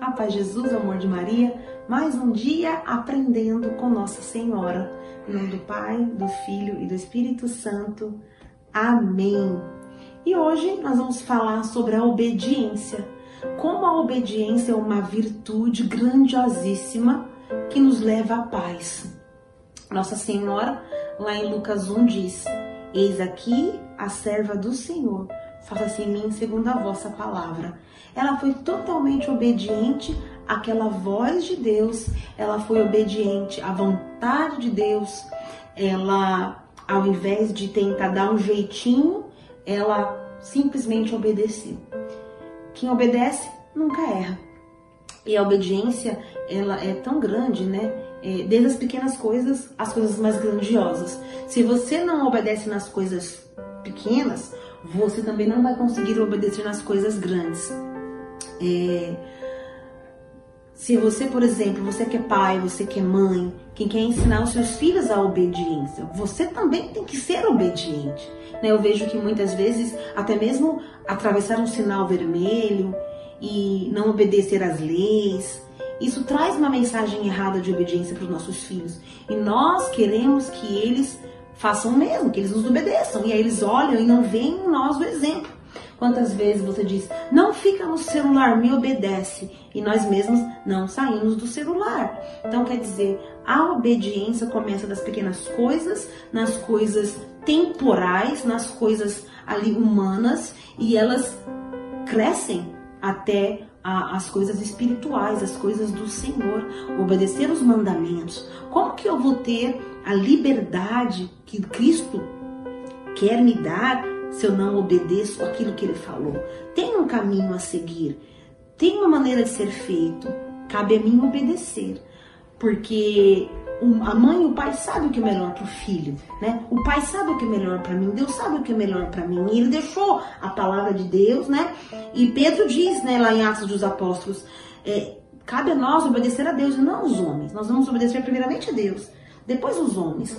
A paz Jesus, amor de Maria, mais um dia aprendendo com Nossa Senhora. Em nome do Pai, do Filho e do Espírito Santo. Amém. E hoje nós vamos falar sobre a obediência. Como a obediência é uma virtude grandiosíssima que nos leva à paz. Nossa Senhora, lá em Lucas 1, diz: Eis aqui a serva do Senhor faça-se em mim segundo a vossa palavra. Ela foi totalmente obediente àquela voz de Deus, ela foi obediente à vontade de Deus, ela, ao invés de tentar dar um jeitinho, ela simplesmente obedeceu. Quem obedece nunca erra. E a obediência, ela é tão grande, né? É, desde as pequenas coisas às coisas mais grandiosas. Se você não obedece nas coisas pequenas, você também não vai conseguir obedecer nas coisas grandes. É, se você, por exemplo, você que é pai, você que é mãe, quem quer ensinar os seus filhos a obediência, você também tem que ser obediente. Né? Eu vejo que muitas vezes, até mesmo atravessar um sinal vermelho e não obedecer às leis, isso traz uma mensagem errada de obediência para os nossos filhos. E nós queremos que eles façam mesmo, que eles nos obedeçam. E aí eles olham e não veem em nós o exemplo. Quantas vezes você diz, não fica no celular, me obedece, e nós mesmos não saímos do celular. Então, quer dizer, a obediência começa das pequenas coisas, nas coisas temporais, nas coisas ali humanas, e elas crescem até a, as coisas espirituais, as coisas do Senhor, obedecer os mandamentos. Como que eu vou ter a liberdade que Cristo quer me dar se eu não obedeço aquilo que ele falou. Tem um caminho a seguir, tem uma maneira de ser feito. Cabe a mim obedecer, porque a mãe e o pai sabem o que é melhor para o filho, né? O pai sabe o que é melhor para mim, Deus sabe o que é melhor para mim. E ele deixou a palavra de Deus, né? E Pedro diz, né, lá em Atos dos Apóstolos, é, cabe a nós obedecer a Deus e não aos homens. Nós vamos obedecer primeiramente a Deus, depois os homens.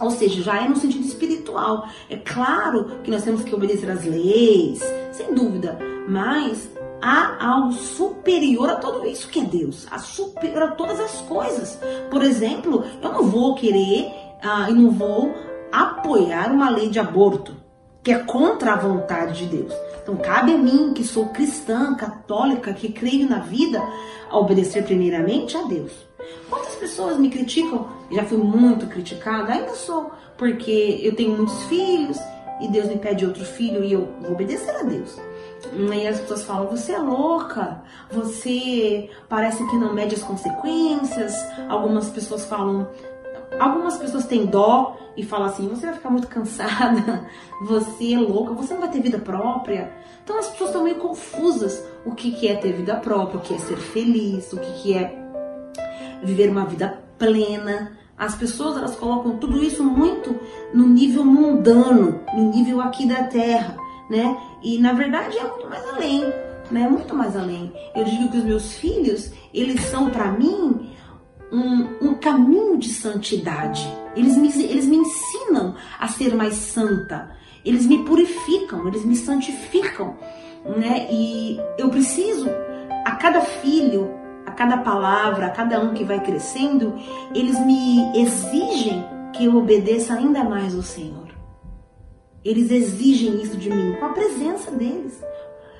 Ou seja, já é no sentido espiritual. É claro que nós temos que obedecer às leis, sem dúvida, mas há algo superior a tudo isso que é Deus, a superior a todas as coisas. Por exemplo, eu não vou querer ah, e não vou apoiar uma lei de aborto que é contra a vontade de Deus. Então cabe a mim, que sou cristã, católica, que creio na vida, a obedecer primeiramente a Deus. Quantas pessoas me criticam? Já fui muito criticada, ainda sou, porque eu tenho muitos filhos e Deus me pede outro filho e eu vou obedecer a Deus. E as pessoas falam: você é louca, você parece que não mede as consequências. Algumas pessoas falam: algumas pessoas têm dó e falam assim: você vai ficar muito cansada, você é louca, você não vai ter vida própria. Então as pessoas estão meio confusas: o que, é ter vida própria, o que é ser feliz, o que é viver uma vida plena. As pessoas elas colocam tudo isso muito no nível mundano, no nível aqui da terra, né? E na verdade é muito mais além, né? Muito mais além. Eu digo que os meus filhos, eles são para mim um, um, caminho de santidade. Eles me, eles me ensinam a ser mais santa. Eles me purificam, eles me santificam, né? E eu preciso a cada filho a cada palavra, a cada um que vai crescendo, eles me exigem que eu obedeça ainda mais ao Senhor. Eles exigem isso de mim com a presença deles.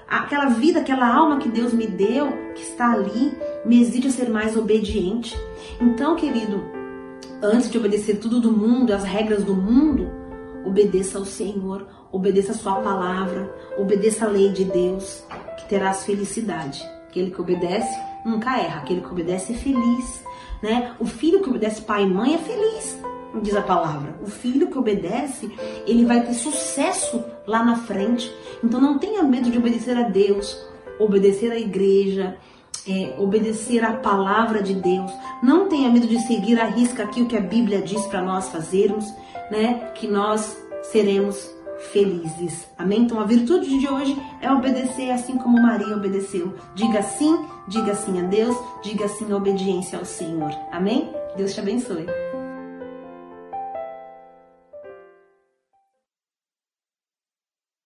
Aquela vida, aquela alma que Deus me deu, que está ali, me exige ser mais obediente. Então, querido, antes de obedecer tudo do mundo, as regras do mundo, obedeça ao Senhor, obedeça a sua palavra, obedeça a lei de Deus, que terás felicidade. Aquele que obedece nunca erra, aquele que obedece é feliz, né? O filho que obedece pai e mãe é feliz, diz a palavra. O filho que obedece, ele vai ter sucesso lá na frente. Então não tenha medo de obedecer a Deus, obedecer à igreja, é, obedecer à palavra de Deus. Não tenha medo de seguir a risca aqui o que a Bíblia diz para nós fazermos, né? Que nós seremos felizes. Amém? Então a virtude de hoje é obedecer assim como Maria obedeceu. Diga sim, diga sim a Deus, diga sim a obediência ao Senhor. Amém? Deus te abençoe.